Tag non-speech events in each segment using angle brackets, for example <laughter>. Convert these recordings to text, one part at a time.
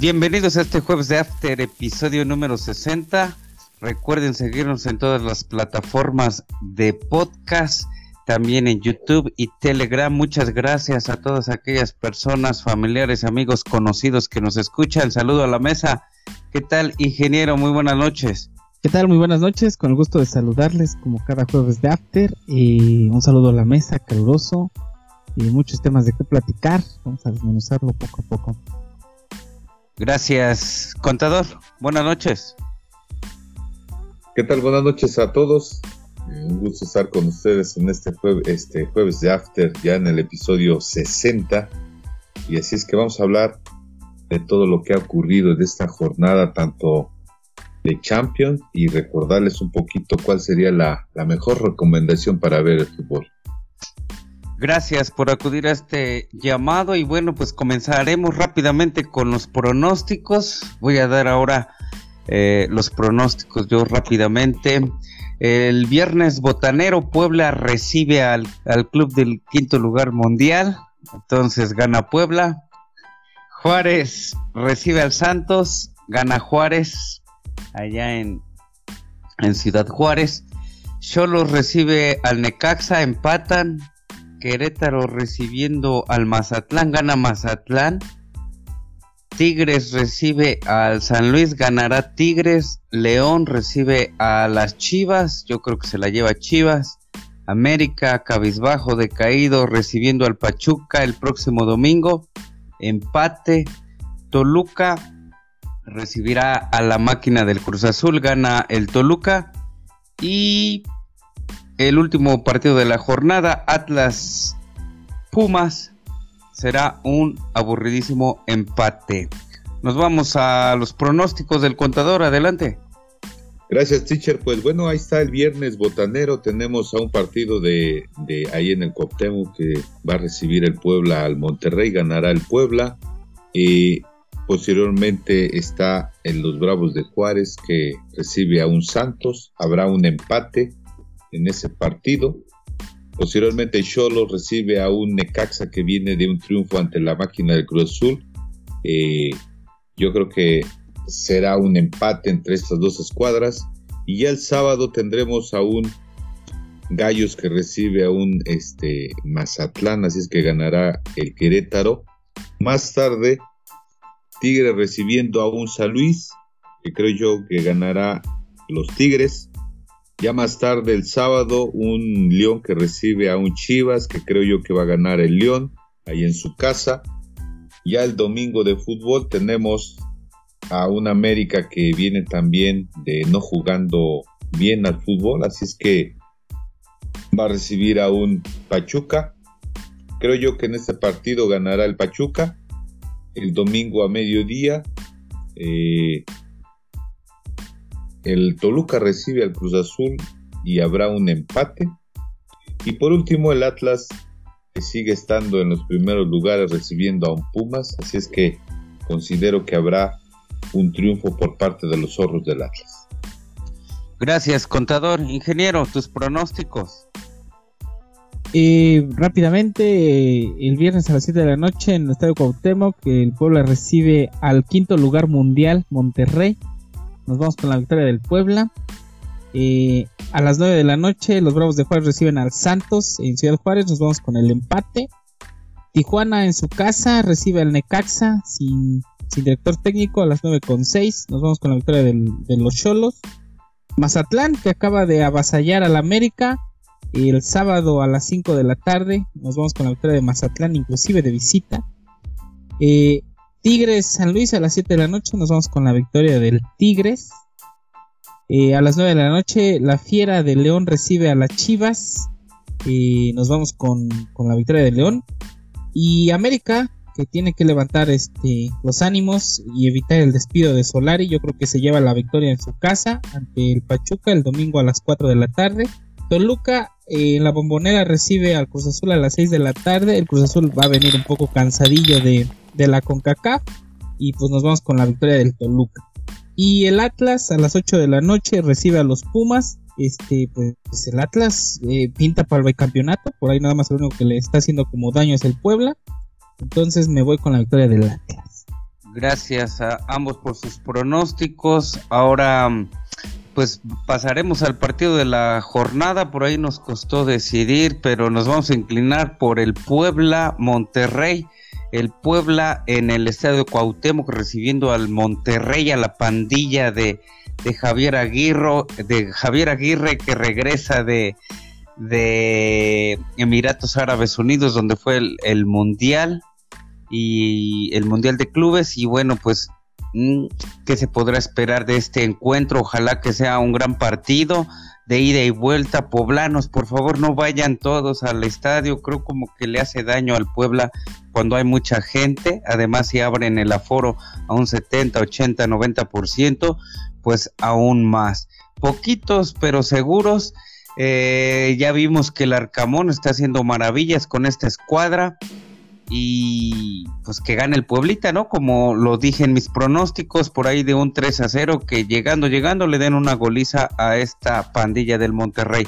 Bienvenidos a este jueves de After, episodio número 60. Recuerden seguirnos en todas las plataformas de podcast, también en YouTube y Telegram. Muchas gracias a todas aquellas personas, familiares, amigos, conocidos que nos escuchan. Saludo a la mesa. ¿Qué tal, ingeniero? Muy buenas noches. ¿Qué tal? Muy buenas noches. Con el gusto de saludarles como cada jueves de After. Y un saludo a la mesa, caluroso. Y muchos temas de qué platicar. Vamos a desmenuzarlo poco a poco. Gracias, contador. Buenas noches. ¿Qué tal? Buenas noches a todos. Eh, un gusto estar con ustedes en este, este jueves de After, ya en el episodio 60. Y así es que vamos a hablar de todo lo que ha ocurrido de esta jornada, tanto de Champions, y recordarles un poquito cuál sería la, la mejor recomendación para ver el fútbol. Gracias por acudir a este llamado y bueno, pues comenzaremos rápidamente con los pronósticos. Voy a dar ahora eh, los pronósticos yo rápidamente. El viernes botanero Puebla recibe al, al club del quinto lugar mundial, entonces gana Puebla. Juárez recibe al Santos, gana Juárez allá en, en Ciudad Juárez. Cholos recibe al Necaxa, empatan. Querétaro recibiendo al Mazatlán, gana Mazatlán. Tigres recibe al San Luis, ganará Tigres. León recibe a las Chivas, yo creo que se la lleva Chivas. América, cabizbajo, decaído, recibiendo al Pachuca el próximo domingo. Empate. Toluca recibirá a la máquina del Cruz Azul, gana el Toluca. Y el último partido de la jornada, Atlas Pumas, será un aburridísimo empate. Nos vamos a los pronósticos del contador, adelante. Gracias, teacher. Pues bueno, ahí está el viernes botanero. Tenemos a un partido de, de ahí en el Coptemo que va a recibir el Puebla al Monterrey, ganará el Puebla. Y posteriormente está en los Bravos de Juárez que recibe a un Santos. Habrá un empate en ese partido. Posteriormente Cholo recibe a un Necaxa que viene de un triunfo ante la máquina del Cruz Azul. Eh, yo creo que será un empate entre estas dos escuadras. Y ya el sábado tendremos a un Gallos que recibe a un este, Mazatlán, así es que ganará el Querétaro. Más tarde, Tigre recibiendo a un San Luis, que creo yo que ganará los Tigres. Ya más tarde el sábado, un León que recibe a un Chivas, que creo yo que va a ganar el León, ahí en su casa. Ya el domingo de fútbol tenemos a un América que viene también de no jugando bien al fútbol, así es que va a recibir a un Pachuca. Creo yo que en este partido ganará el Pachuca. El domingo a mediodía eh, el Toluca recibe al Cruz Azul y habrá un empate. Y por último el Atlas que sigue estando en los primeros lugares recibiendo a un Pumas. Así es que considero que habrá un triunfo por parte de los zorros del Atlas. Gracias, contador. Ingeniero, tus pronósticos. Eh, rápidamente, el viernes a las 7 de la noche en el Estadio Cuauhtémoc, el Puebla recibe al quinto lugar mundial, Monterrey. Nos vamos con la victoria del Puebla. Eh, a las 9 de la noche, los Bravos de Juárez reciben al Santos en Ciudad Juárez. Nos vamos con el empate. Tijuana en su casa recibe al Necaxa sin, director técnico a las 9 con 6. Nos vamos con la victoria de los Cholos. Mazatlán que acaba de avasallar al América. El sábado a las 5 de la tarde nos vamos con la victoria de Mazatlán, inclusive de visita. Eh, Tigres San Luis a las 7 de la noche. Nos vamos con la victoria del Tigres. Eh, a las 9 de la noche, la Fiera de León recibe a las Chivas. Eh, nos vamos con, la victoria de León. Y América, que tiene que levantar este, los ánimos y evitar el despido de Solari. Yo creo que se lleva la victoria en su casa ante el Pachuca el domingo a las 4 de la tarde. Toluca eh, en la bombonera recibe al Cruz Azul a las 6 de la tarde. El Cruz Azul va a venir un poco cansadillo de, de la CONCACAF y pues nos vamos con la victoria del Toluca. Y el Atlas a las 8 de la noche recibe a los Pumas. Este, pues el Atlas eh, pinta para el campeonato. Por ahí nada más lo único que le está haciendo como daño es el Puebla. Entonces me voy con la victoria del Atlas. Gracias a ambos por sus pronósticos. Ahora pues pasaremos al partido de la jornada, por ahí nos costó decidir, pero nos vamos a inclinar por el Puebla Monterrey. El Puebla en el estadio Cuauhtémoc recibiendo al Monterrey, a la pandilla de, Javier Aguirre, de Javier Aguirre que regresa de, de Emiratos Árabes Unidos, donde fue el, el Mundial y el Mundial de Clubes. Y bueno, pues Mm, ¿Qué se podrá esperar de este encuentro? Ojalá que sea un gran partido de ida y vuelta. Poblanos, por favor, no vayan todos al estadio. Creo como que le hace daño al Puebla cuando hay mucha gente. Además, si abren el aforo a un 70, 80, 90%, pues aún más. Poquitos, pero seguros. Eh, ya vimos que el Arcamón está haciendo maravillas con esta escuadra y pues que gane el Pueblita, ¿no? Como lo dije en mis pronósticos, por ahí de un 3 a 0, que llegando, llegando le den una goliza a esta pandilla del Monterrey.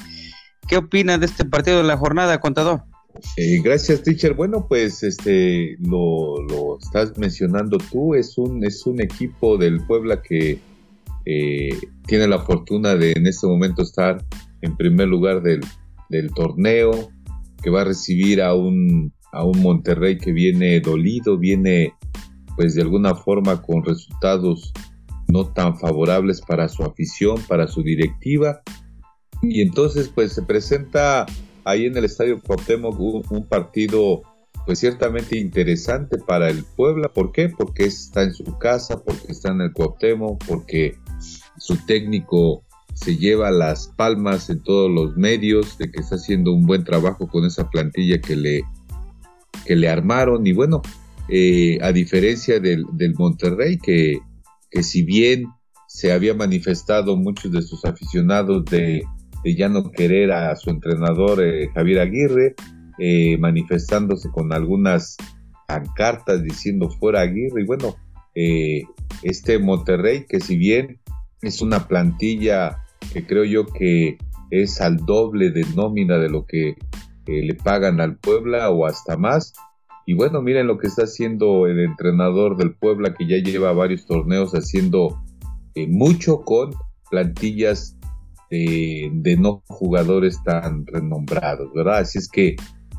¿Qué opina de este partido de la jornada, contador? Gracias, teacher. Bueno, pues este lo, lo, estás mencionando tú, es un, es un equipo del Puebla que eh, tiene la fortuna de en este momento estar en primer lugar del, del torneo, que va a recibir a un a un Monterrey que viene dolido, viene pues de alguna forma con resultados no tan favorables para su afición, para su directiva. Y entonces pues se presenta ahí en el Estadio Cuauhtémoc un, partido pues ciertamente interesante para el Puebla. ¿Por qué? Porque está en su casa, porque está en el Cuauhtémoc, porque su técnico se lleva las palmas en todos los medios de que está haciendo un buen trabajo con esa plantilla que le que le armaron y bueno, eh, a diferencia del, Monterrey que, que, si bien se había manifestado muchos de sus aficionados de, ya no querer a su entrenador eh, Javier Aguirre, eh, manifestándose con algunas pancartas diciendo fuera Aguirre y bueno, este Monterrey que si bien es una plantilla que creo yo que es al doble de nómina de lo que le pagan al Puebla o hasta más. Y bueno, miren lo que está haciendo el entrenador del Puebla que ya lleva varios torneos haciendo eh, mucho con plantillas de, no jugadores tan renombrados, ¿verdad? Así es que eh,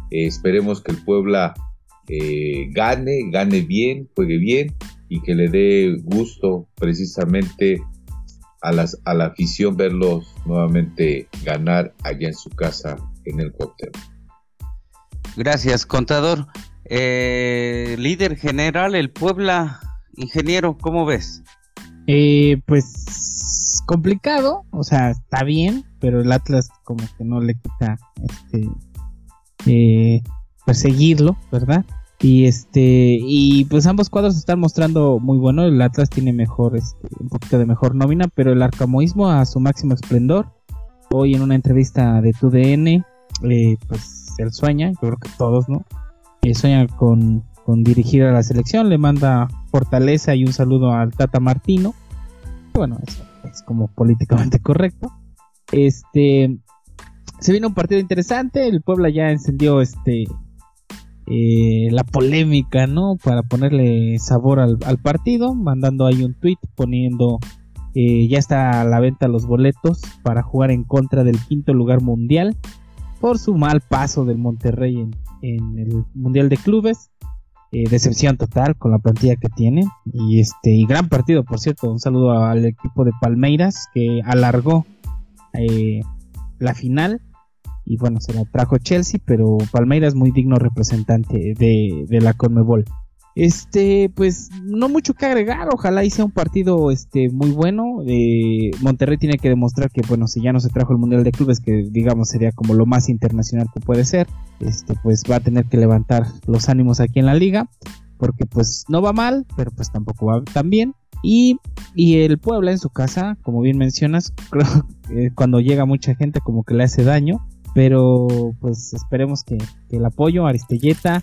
esperemos que el Puebla eh, gane, gane bien, juegue bien y que le dé gusto precisamente a, las, a la afición verlos nuevamente ganar allá en su casa en el Cuauhtémoc. Gracias, contador. Eh, líder general, el Puebla, ingeniero, ¿cómo ves? Eh, pues complicado, o sea, está bien, pero el Atlas como que no le quita este eh, perseguirlo, ¿verdad? Y este y pues ambos cuadros están mostrando muy bueno, el Atlas tiene mejor este, un poquito de mejor nómina, pero el arcamoísmo a su máximo esplendor. Hoy en una entrevista de TUDN, eh, pues él sueña, yo creo que todos, ¿no? Sueña con, dirigir a la selección, le manda fortaleza y un saludo al Tata Martino. Bueno, eso es como políticamente correcto. Este se vino un partido interesante, el Puebla ya encendió este eh, la polémica, ¿no? Para ponerle sabor al, partido, mandando ahí un tweet poniendo eh, ya está a la venta los boletos para jugar en contra del quinto lugar mundial por su mal paso del Monterrey en, el Mundial de Clubes. Eh, decepción total con la plantilla que tiene. Y este y gran partido, por cierto. Un saludo al equipo de Palmeiras que alargó eh, la final. Y bueno, se la trajo Chelsea, pero Palmeiras muy digno representante de, de la Conmebol. Este, pues no mucho que agregar, ojalá hice un partido este muy bueno. Eh, Monterrey tiene que demostrar que bueno, si ya no se trajo el Mundial de Clubes, que digamos sería como lo más internacional que puede ser, este pues va a tener que levantar los ánimos aquí en la liga, porque pues no va mal, pero pues tampoco va tan bien. Y, y el Puebla en su casa, como bien mencionas, <laughs> creo que cuando llega mucha gente como que le hace daño, pero pues esperemos que, que el apoyo, Aristelleta,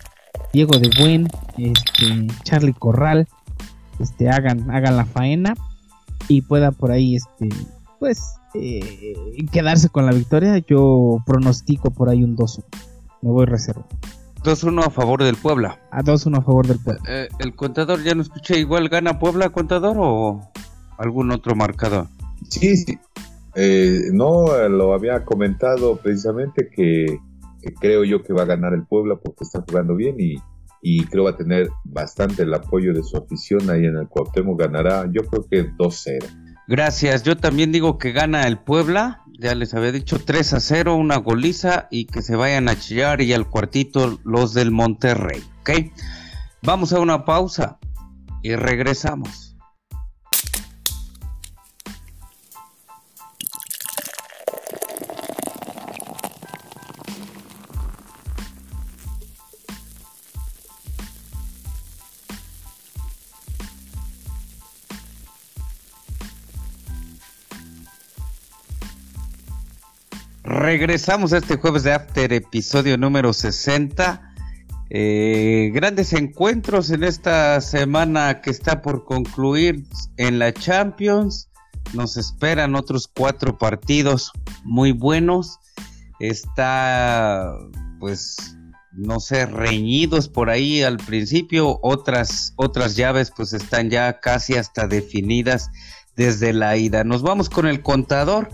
Diego de Buen, este, Charlie Corral, este, hagan, hagan la faena y puedan por ahí, este, pues, eh, quedarse con la victoria. Yo pronostico por ahí un 2 Me voy reserva. 2-1 a favor del Puebla. A 2-1 a favor del Puebla. Eh, el contador ya no escuché, igual gana Puebla contador o algún otro marcador. Sí, sí. Eh, no, lo había comentado precisamente que, creo yo que va a ganar el Puebla porque está jugando bien y, y creo va a tener bastante el apoyo de su afición ahí en el Cuauhtémoc. Ganará, yo creo que 2-0. Gracias, yo también digo que gana el Puebla, ya les había dicho 3 a 0, una goliza y que se vayan a chillar y al cuartito los del Monterrey, ¿ok? Vamos a una pausa y regresamos. Regresamos a este jueves de After, episodio número 60. Eh, grandes encuentros en esta semana que está por concluir en la Champions. Nos esperan otros cuatro partidos muy buenos. Está, pues, no sé, reñidos por ahí al principio. Otras, otras llaves, pues, están ya casi hasta definidas desde la ida. Nos vamos con el contador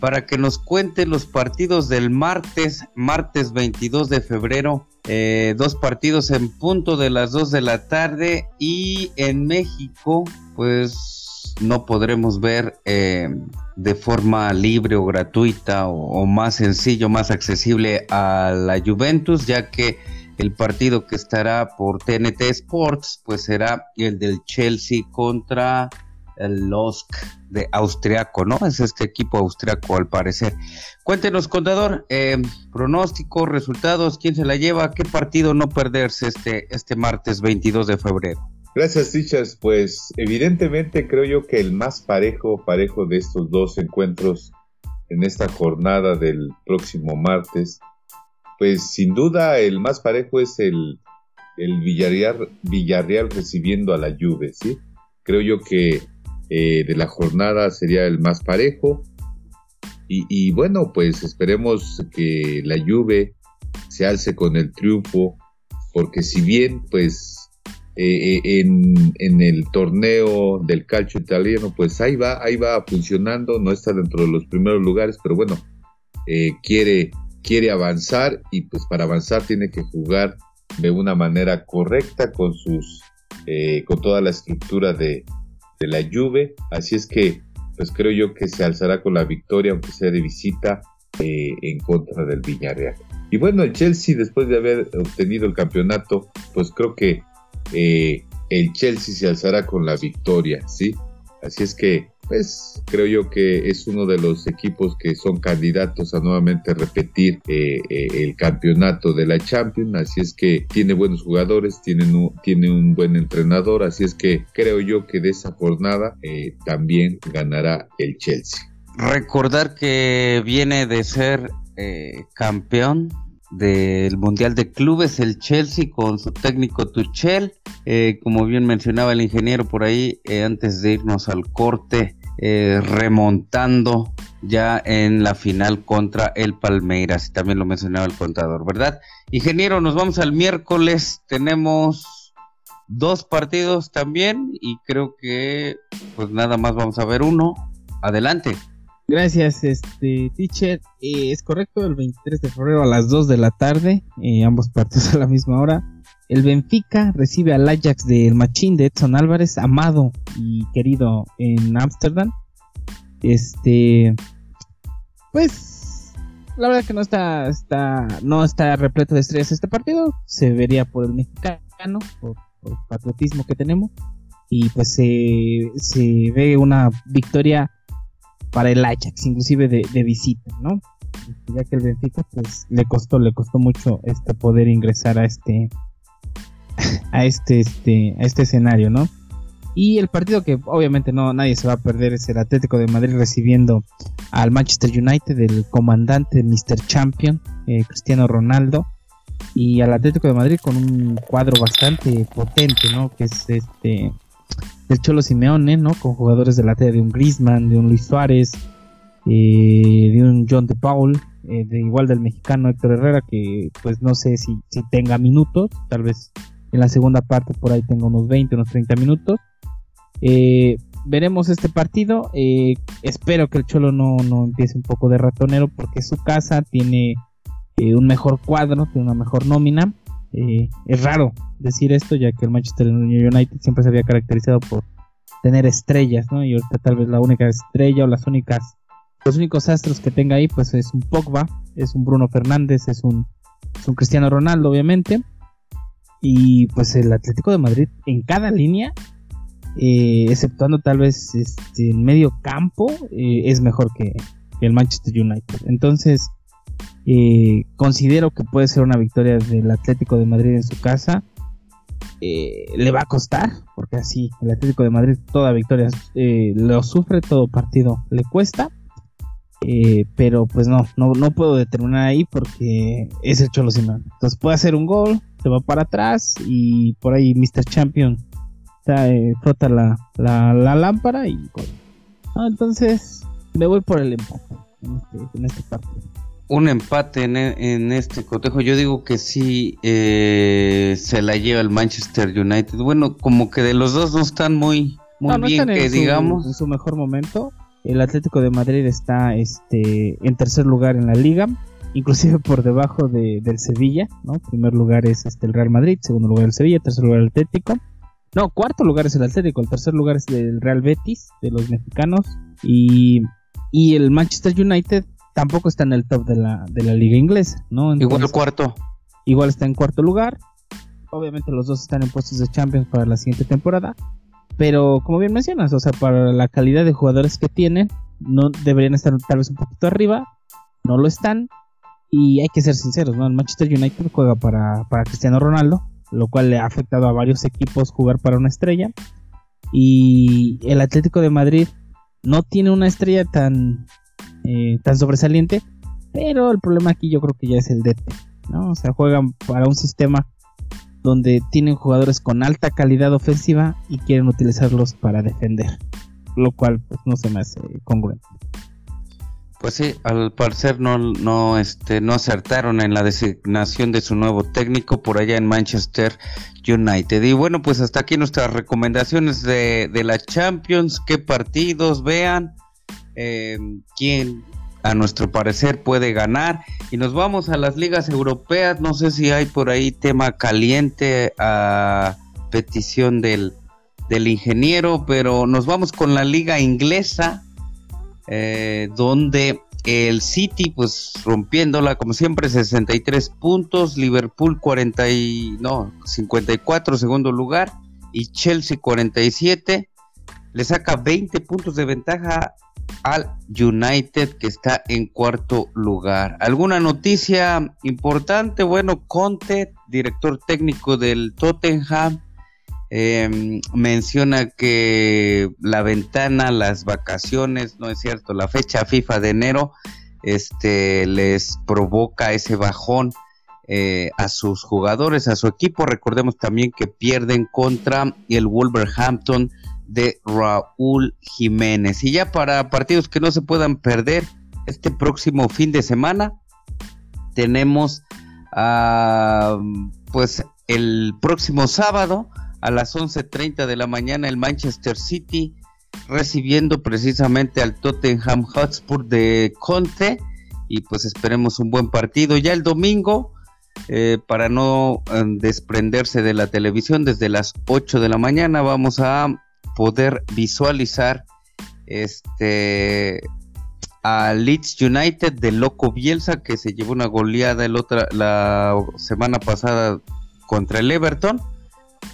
para que nos cuente los partidos del martes, martes 22 de febrero. Eh, dos partidos en punto de las 2 de la tarde y en México pues no podremos ver eh, de forma libre o gratuita o, más sencillo, más accesible a la Juventus ya que el partido que estará por TNT Sports pues será el del Chelsea contra el LOSC de austriaco, ¿no? Es este equipo austriaco al parecer. Cuéntenos, contador, eh, pronósticos, resultados, quién se la lleva, qué partido no perderse este, este martes 22 de febrero. Gracias, Tichas. Pues evidentemente creo yo que el más parejo, parejo de estos dos encuentros en esta jornada del próximo martes, pues sin duda el más parejo es el, el Villarreal, Villarreal recibiendo a la Juve, ¿sí? Creo yo que eh, de la jornada sería el más parejo. Y, bueno, pues esperemos que la Juve se alce con el triunfo, porque si bien pues eh, eh, en, en, el torneo del calcio italiano, pues ahí va, ahí va funcionando, no está dentro de los primeros lugares, pero bueno, quiere, quiere avanzar y pues para avanzar tiene que jugar de una manera correcta con sus, con toda la estructura de, de la Juve, así es que pues creo yo que se alzará con la victoria, aunque sea de visita, eh, en contra del Villarreal. Y bueno, el Chelsea, después de haber obtenido el campeonato, pues creo que eh, el Chelsea se alzará con la victoria, ¿sí? Así es que pues creo yo que es uno de los equipos que son candidatos a nuevamente repetir eh, eh, el campeonato de la Champions, así es que tiene buenos jugadores, tiene un, tiene un buen entrenador, así es que creo yo que de esa jornada eh, también ganará el Chelsea. Recordar que viene de ser campeón del Mundial de Clubes, el Chelsea con su técnico Tuchel, como bien mencionaba el ingeniero por ahí, antes de irnos al corte, eh, remontando ya en la final contra el Palmeiras, y también lo mencionaba el contador, ¿verdad? Ingeniero, nos vamos al miércoles, tenemos dos partidos también y creo que pues nada más vamos a ver uno. Adelante. Gracias, este teacher. Eh, es correcto, el 23 de febrero a las 2 de la tarde, eh, ambos partidos <laughs> a la misma hora. El Benfica recibe al Ajax del Machín de Edson Álvarez, amado y querido en Ámsterdam. Este, pues, la verdad que no está, está, no está repleto de estrellas este partido. Se vería por el mexicano, por, el patriotismo que tenemos. Y pues se, se ve una victoria para el Ajax, inclusive de, de visita, ¿no? Ya que el Benfica, pues, le costó, le costó mucho este poder ingresar a este <laughs> a este, este, a este escenario, ¿no? Y el partido que obviamente no nadie se va a perder es el Atlético de Madrid recibiendo al Manchester United, del comandante Mr. Champion, eh, Cristiano Ronaldo, y al Atlético de Madrid con un cuadro bastante potente, ¿no? Que es este del Cholo Simeone, ¿no? Con jugadores de la talla de un Griezmann, de un Luis Suárez, eh, de un John de Paul, eh, de igual del mexicano Héctor Herrera, que pues no sé si, si tenga minutos, tal vez en la segunda parte por ahí tenga unos 20, unos 30 minutos. Eh, veremos este partido. Eh, espero que el Cholo no, no, empiece un poco de ratonero porque su casa tiene eh, un mejor cuadro, tiene una mejor nómina. es raro decir esto ya que el Manchester United siempre se había caracterizado por tener estrellas, ¿no? Y ahorita tal vez la única estrella o las únicas los únicos astros que tenga ahí pues es un Pogba, es un Bruno Fernández, es un, es un Cristiano Ronaldo obviamente y pues el Atlético de Madrid en cada línea, eh, exceptuando tal vez este, en medio campo, eh, es mejor que, el Manchester United. Entonces, eh, considero que puede ser una victoria del Atlético de Madrid en su casa. le va a costar, porque así el Atlético de Madrid toda victoria lo sufre, todo partido le cuesta. pero pues no, no, no puedo determinar ahí porque es el Cholo Simeone. Entonces puede hacer un gol, se va para atrás y por ahí Mr. Champion eh, frota la, la, lámpara y entonces me voy por el empate en este, en este partido. Un empate en, en, este cotejo, yo digo que sí eh, se la lleva el Manchester United. Bueno, como que de los dos no están muy, muy bien, que digamos. en su mejor momento. El Atlético de Madrid está este, en tercer lugar en la liga inclusive por debajo de, del Sevilla, ¿no? Primer lugar es este, el Real Madrid, segundo lugar el Sevilla, tercer lugar el Atlético. No, cuarto lugar es el Atlético, el tercer lugar es el Real Betis, de los mexicanos, y, y el Manchester United tampoco está en el top de la, de la liga inglesa, ¿no? igual el cuarto. Igual está en cuarto lugar. Obviamente los dos están en puestos de Champions para la siguiente temporada. Pero como bien mencionas, o sea, para la calidad de jugadores que tienen, no deberían estar tal vez un poquito arriba. No lo están. Y hay que ser sinceros, ¿no? El Manchester United juega para, Cristiano Ronaldo, lo cual le ha afectado a varios equipos jugar para una estrella. Y el Atlético de Madrid no tiene una estrella tan, eh, tan sobresaliente, pero el problema aquí yo creo que ya es el DT, ¿no? O sea, juegan para un sistema donde tienen jugadores con alta calidad ofensiva y quieren utilizarlos para defender, lo cual pues, no se me hace congruente. Pues sí, al parecer no, no, este, no acertaron en la designación de su nuevo técnico por allá en Manchester United. Y bueno, pues hasta aquí nuestras recomendaciones de, de la Champions, qué partidos vean, eh, quién a nuestro parecer puede ganar. Y nos vamos a las ligas europeas, no sé si hay por ahí tema caliente a petición del, del ingeniero, pero nos vamos con la liga inglesa eh, donde el City, pues rompiéndola como siempre, 63 puntos, Liverpool 40 y, no, 54, segundo lugar, y Chelsea 47, le saca 20 puntos de ventaja al United que está en cuarto lugar. ¿Alguna noticia importante? Bueno, Conte, director técnico del Tottenham, Em, menciona que la ventana, las vacaciones, no es cierto, la fecha FIFA de enero, este, les provoca ese bajón eh, a sus jugadores, a su equipo. Recordemos también que pierden contra el Wolverhampton de Raúl Jiménez. Y ya para partidos que no se puedan perder, este próximo fin de semana tenemos pues el próximo sábado a las 11.30 de la mañana el Manchester City recibiendo precisamente al Tottenham Hotspur de Conte. Y pues esperemos un buen partido. Ya el domingo eh, para no eh, desprenderse de la televisión desde las 8 de la mañana vamos a poder visualizar este a Leeds United de Loco Bielsa que se llevó una goleada el otra, la semana pasada contra el Everton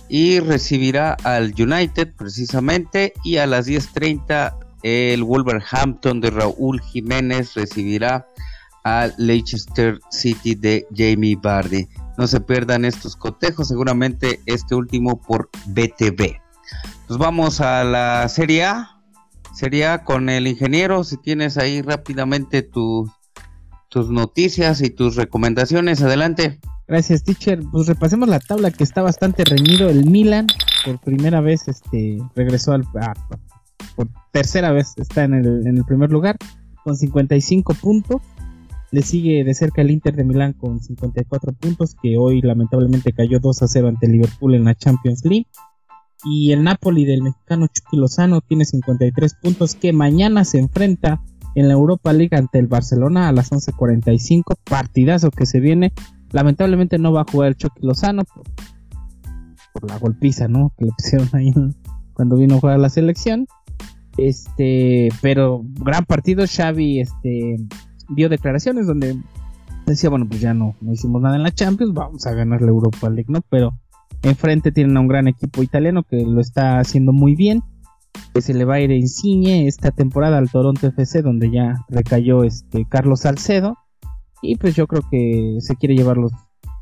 y recibirá al United precisamente y a las 10.30 el Wolverhampton de Raúl Jiménez recibirá al Leicester City de Jamie Vardy. No se pierdan estos cotejos, seguramente este último por BTV. Nos vamos a la Serie A. Serie A con el ingeniero, si tienes ahí rápidamente tus noticias y tus recomendaciones, adelante. Gracias, teacher. Pues repasemos la tabla que está bastante reñido. El Milan, por primera vez, este, regresó al. Por tercera vez está en el, en el primer lugar, con 55 puntos. Le sigue de cerca el Inter de Milán con 54 puntos, que hoy lamentablemente cayó 2 a 0 ante Liverpool en la Champions League. Y el Napoli del mexicano Chucky Lozano tiene 53 puntos, que mañana se enfrenta en la Europa League ante el Barcelona a las 11.45. Partidazo que se viene. Lamentablemente no va a jugar el Chucky Lozano por, la golpiza, ¿no? Que le pusieron ahí cuando vino a jugar la selección. Este, pero gran partido. Xavi, este, dio declaraciones donde decía, bueno, pues ya no, no hicimos nada en la Champions, vamos a ganar la Europa League, ¿no? Pero enfrente tienen a un gran equipo italiano que lo está haciendo muy bien. Que se le va a ir Insigne esta temporada al Toronto FC, donde ya recayó este Carlos Salcedo. Y pues yo creo que se quiere llevar los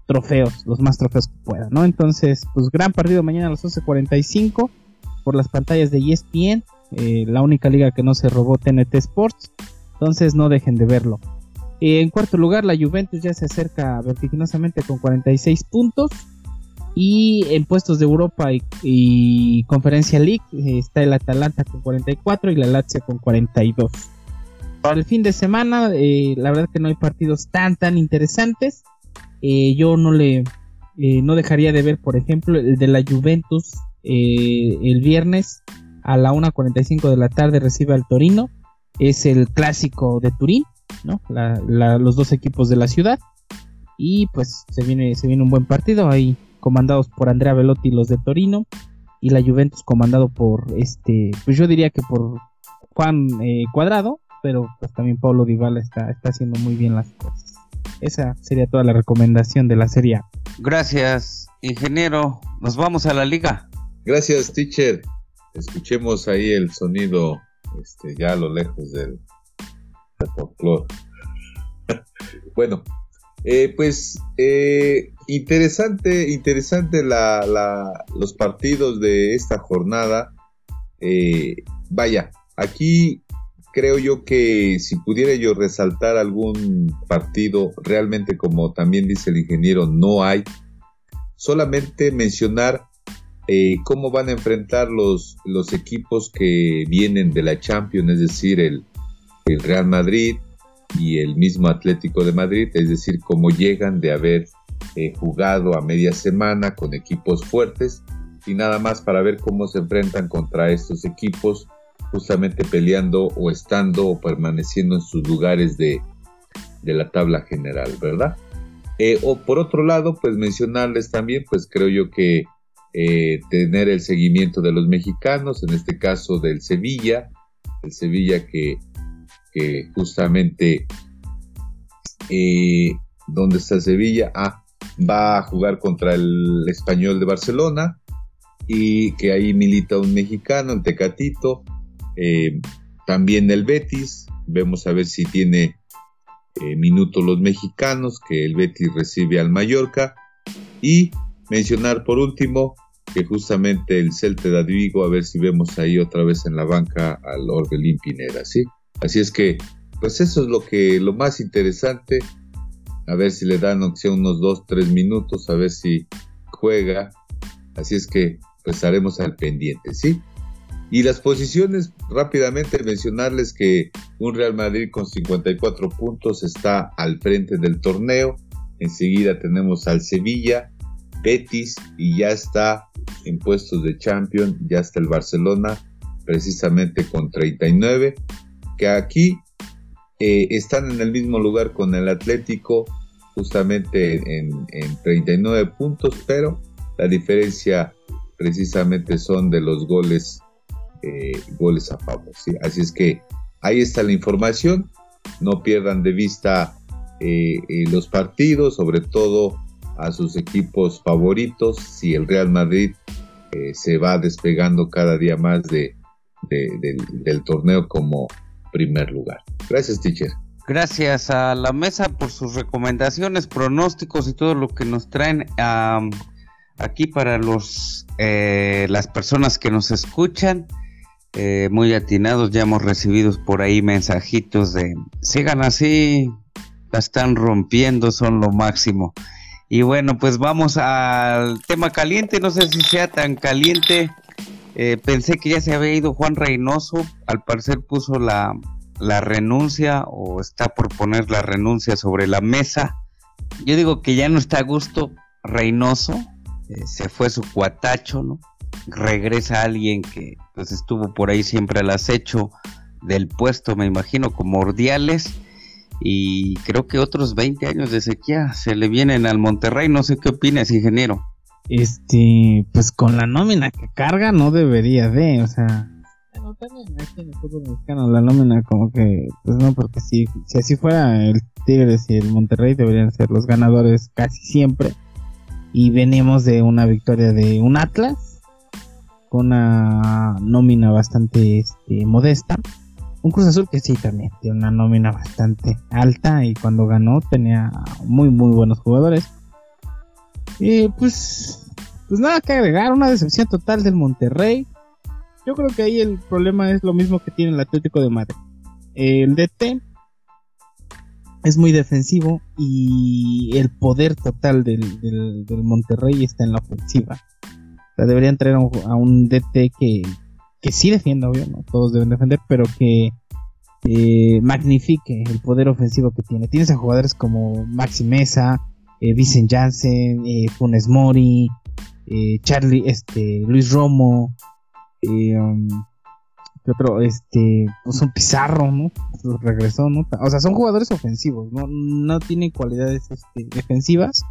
trofeos, los más trofeos que pueda, ¿no? Entonces, pues gran partido mañana a las 11.45 por las pantallas de ESPN, eh, la única liga que no se robó TNT Sports. Entonces no dejen de verlo. En cuarto lugar, la Juventus ya se acerca vertiginosamente con 46 puntos. Y en puestos de Europa y, Conferencia League eh, está el Atalanta con 44 y la Lazio con 42. Para el fin de semana, eh, la verdad que no hay partidos tan tan interesantes. Eh, yo no le no dejaría de ver, por ejemplo, el de la Juventus el viernes a la 1.45 de la tarde recibe al Torino es el clásico de Turín, ¿no? los dos equipos de la ciudad. Y pues se viene, se viene un buen partido ahí, comandados por Andrea Velotti los de Torino. Y la Juventus comandado por este, pues yo diría que por Juan eh, Cuadrado, pero pues también Pablo Dybala está, está haciendo muy bien las cosas. Esa sería toda la recomendación de la serie. Gracias, ingeniero. Nos vamos a la liga. Gracias, teacher. Escuchemos ahí el sonido este, ya a lo lejos del, folclore. <laughs> bueno, eh, pues eh, interesante, interesante los partidos de esta jornada. Eh, vaya, aquí creo yo que si pudiera yo resaltar algún partido, realmente como también dice el ingeniero, no hay. Solamente mencionar eh, cómo van a enfrentar los, los equipos que vienen de la Champions, es decir, el, Real Madrid y el mismo Atlético de Madrid, es decir, cómo llegan de haber eh, jugado a media semana con equipos fuertes y nada más para ver cómo se enfrentan contra estos equipos justamente peleando o estando o permaneciendo en sus lugares de, la tabla general, ¿verdad? Eh, o por otro lado, pues mencionarles también, pues creo yo que eh, tener el seguimiento de los mexicanos, en este caso del Sevilla, el Sevilla que, justamente, eh, ¿dónde está Sevilla? Ah, va a jugar contra el español de Barcelona y que ahí milita un mexicano, el Tecatito, eh, también el Betis, vemos a ver si tiene minutos los mexicanos, que el Betis recibe al Mallorca y mencionar por último que justamente el Celte de Vigo, a ver si vemos ahí otra vez en la banca al Orbelín Pineda, ¿sí? Así es que, pues eso es lo que, lo más interesante, a ver si le dan opción unos 2, 3 minutos, a ver si juega, así es que, pues estaremos al pendiente, ¿sí? Y las posiciones, rápidamente mencionarles que un Real Madrid con 54 puntos está al frente del torneo, enseguida tenemos al Sevilla, Betis y ya está en puestos de champion, ya está el Barcelona precisamente con 39, que aquí eh, están en el mismo lugar con el Atlético justamente en, 39 puntos, pero la diferencia precisamente son de los goles, eh, goles a favor. Así es que ahí está la información, no pierdan de vista eh, los partidos, sobre todo a sus equipos favoritos si el Real Madrid eh, se va despegando cada día más de, del, torneo como primer lugar. Gracias, teacher. Gracias a la mesa por sus recomendaciones, pronósticos y todo lo que nos traen aquí para los eh, las personas que nos escuchan. Eh, muy atinados, ya hemos recibido por ahí mensajitos de sigan así, la están rompiendo, son lo máximo. Y bueno, pues vamos al tema caliente, no sé si sea tan caliente. Eh, pensé que ya se había ido Juan Reynoso, al parecer puso la, la renuncia o está por poner la renuncia sobre la mesa. Yo digo que ya no está a gusto Reynoso, eh, se fue su cuatacho, ¿no? Regresa alguien que pues estuvo por ahí siempre al acecho del puesto, me imagino, como Ordiales. Y creo que otros 20 años de sequía se le vienen al Monterrey. No sé qué opinas, ingeniero. Este, pues con la nómina que carga no debería de, o sea, también en el fútbol mexicano la nómina como que, pues no, porque si, si así fuera el Tigres y el Monterrey deberían ser los ganadores casi siempre. Y venimos de una victoria de un Atlas, con una nómina bastante este, modesta. Un Cruz Azul que sí también tiene una nómina bastante alta y cuando ganó tenía muy muy buenos jugadores. Y pues, pues nada que agregar, una decepción total del Monterrey. Yo creo que ahí el problema es lo mismo que tiene el Atlético de Madrid. El DT es muy defensivo y el poder total del, del, Monterrey está en la ofensiva. O sea, deberían traer a un, DT que, que sí defienda, obvio, ¿no? Todos deben defender, pero que eh, magnifique el poder ofensivo que tiene. Tienes a jugadores como Maxi Mesa, eh, Vicent Janssen, eh, Funes Mori, eh, Charlie, este, Luis Romo, eh, um, otro? Este, pues un Pizarro, ¿no? regresó, ¿no? O sea, son jugadores ofensivos, ¿no? No tienen cualidades este, defensivas.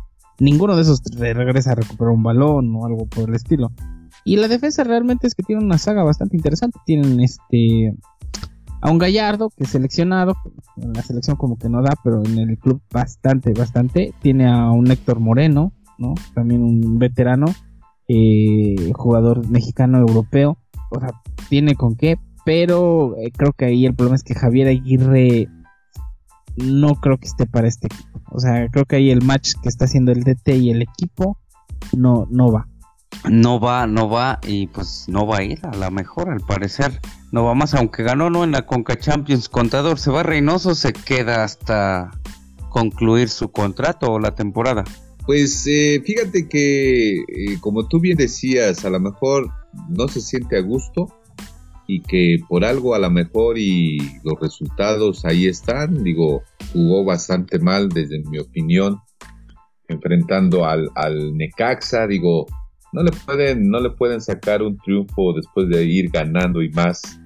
Ninguno de esos regresa a recuperar un balón o algo por el estilo. Y la defensa realmente es que tiene una saga bastante interesante. Tienen este a un Gallardo que es seleccionado, en la selección como que no da, pero en el club bastante, bastante. Tiene a un Héctor Moreno, ¿no? También un veterano, eh, jugador mexicano europeo o sea, tiene con qué, pero eh, creo que ahí el problema es que Javier Aguirre no creo que esté para este equipo. O sea, creo que ahí el match que está haciendo el DT y el equipo no, no va. No va, no va y pues no va a ir a la mejor al parecer. No va más, aunque ganó no en la Conca Champions contador. Se va Reynoso, se queda hasta concluir su contrato o la temporada. Pues eh, fíjate que, eh, como tú bien decías, a lo mejor no se siente a gusto y que por algo a lo mejor y los resultados ahí están, digo, jugó bastante mal desde mi opinión, enfrentando al, al Necaxa, digo, no le pueden, no le pueden sacar un triunfo después de ir ganando y más,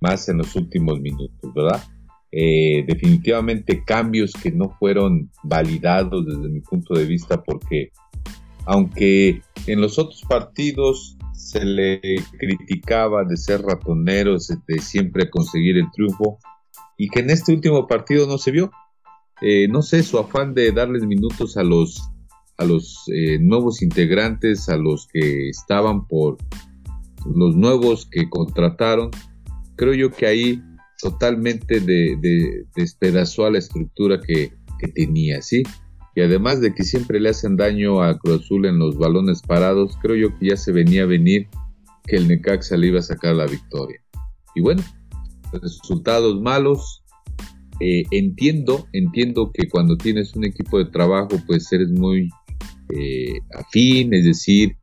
más en los últimos minutos, ¿verdad? Eh, definitivamente cambios que no fueron validados desde mi punto de vista porque aunque en los otros partidos se le criticaba de ser ratonero, de siempre conseguir el triunfo y que en este último partido no se vio. Eh, no sé, su afán de darles minutos a los, a los eh, nuevos integrantes, a los que estaban por los nuevos que contrataron, creo yo que ahí totalmente de, despedazó a la estructura que, tenía, ¿sí? Y además de que siempre le hacen daño a Cruz Azul en los balones parados, creo yo que ya se venía a venir que el Necaxa le iba a sacar la victoria. Y bueno, resultados malos. Eh, entiendo, entiendo que cuando tienes un equipo de trabajo, pues eres muy eh, afín, es decir,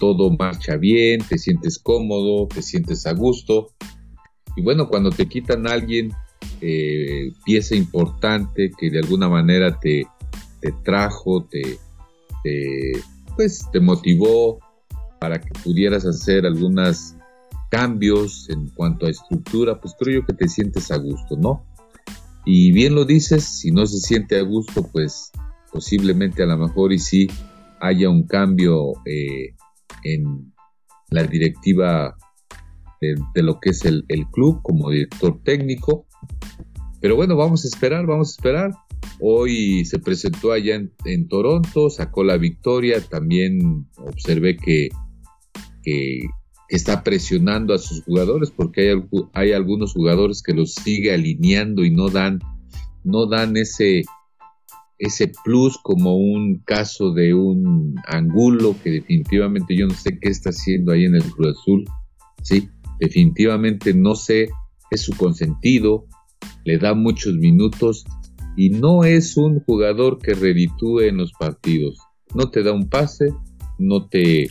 todo marcha bien, te sientes cómodo, te sientes a gusto, y bueno, cuando te quitan a alguien, eh, pieza importante que de alguna manera te, te trajo, te, pues, te motivó para que pudieras hacer algunos cambios en cuanto a estructura, pues creo yo que te sientes a gusto, ¿no? Y bien lo dices, si no se siente a gusto, pues posiblemente a lo mejor y sí haya un cambio eh, en la directiva de, lo que es el, club como director técnico. Pero bueno, vamos a esperar, vamos a esperar. Hoy se presentó allá en, Toronto, sacó la victoria. También observé que, que, está presionando a sus jugadores porque hay, hay, algunos jugadores que los sigue alineando y no dan, no dan ese, ese plus como un caso de un Angulo que definitivamente yo no sé qué está haciendo ahí en el Cruz Azul. Sí, definitivamente no sé, es su consentido, le da muchos minutos y no es un jugador que reditúe en los partidos. No te da un pase, no te,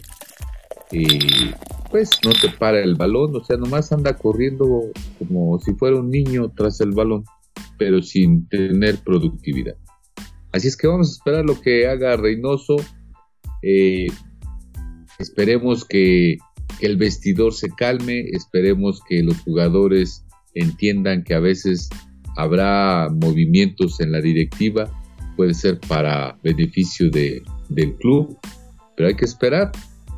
eh, pues no te para el balón, o sea, nomás anda corriendo como si fuera un niño tras el balón, pero sin tener productividad. Así es que vamos a esperar lo que haga Reynoso. Eh, esperemos que, que el vestidor se calme, esperemos que los jugadores entiendan que a veces habrá movimientos en la directiva, puede ser para beneficio de, del club, pero hay que esperar.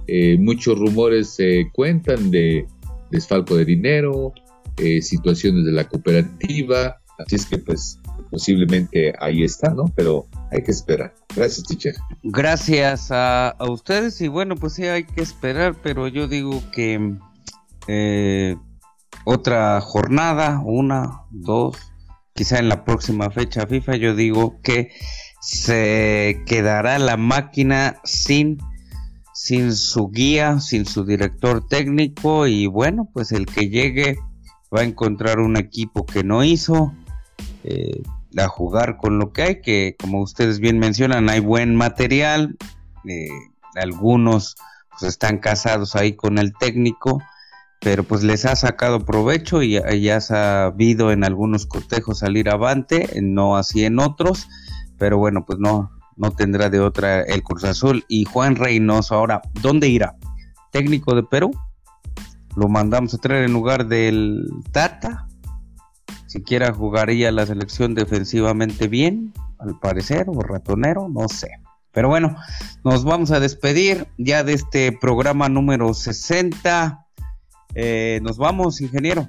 Eh, muchos rumores se cuentan de desfalco de dinero, eh, situaciones de la cooperativa, así es que pues posiblemente ahí está, ¿no? Pero hay que esperar. Gracias, teacher. Gracias a, ustedes y bueno, pues sí hay que esperar, pero yo digo que eh, otra jornada, una, dos, quizá en la próxima fecha FIFA, yo digo que se quedará la máquina sin sin su guía, sin su director técnico y bueno, pues el que llegue va a encontrar un equipo que no hizo, eh, a jugar con lo que hay, que como ustedes bien mencionan, hay buen material, eh, algunos pues están casados ahí con el técnico, pero pues les ha sacado provecho y, ya ha sabido en algunos cotejos salir avante, no así en otros, pero bueno, pues no, no tendrá de otra el Cruz Azul. Y Juan Reynoso, ahora, ¿dónde irá? Técnico de Perú, lo mandamos a traer en lugar del Tata, siquiera jugaría la selección defensivamente bien, al parecer, o ratonero, no sé. Pero bueno, nos vamos a despedir ya de este programa número 60. Eh, nos vamos, ingeniero.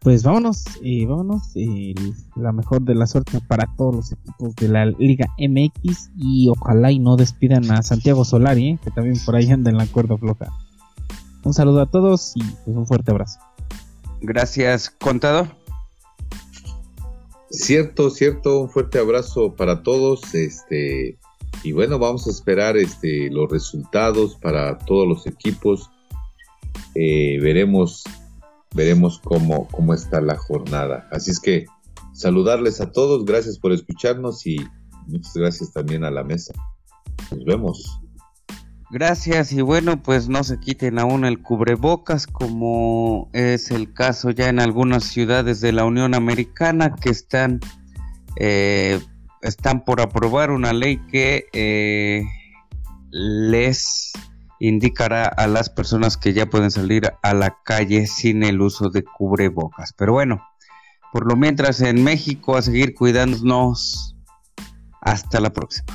Pues vámonos, y vámonos. la mejor de la suerte para todos los equipos de la Liga MX y ojalá y no despidan a Santiago Solari, ¿eh? que también por ahí anda en la cuerda floja. Un saludo a todos y pues un fuerte abrazo. Gracias, contador. Cierto, cierto, un fuerte abrazo para todos. Este, y bueno, vamos a esperar este, los resultados para todos los equipos. Eh, veremos, veremos cómo, cómo está la jornada. Así es que saludarles a todos, gracias por escucharnos y muchas gracias también a la mesa. Nos vemos. Gracias y bueno, pues no se quiten aún el cubrebocas como es el caso ya en algunas ciudades de la Unión Americana que están eh, están por aprobar una ley que eh, les indicará a las personas que ya pueden salir a la calle sin el uso de cubrebocas. Pero bueno, por lo mientras en México a seguir cuidándonos. Hasta la próxima.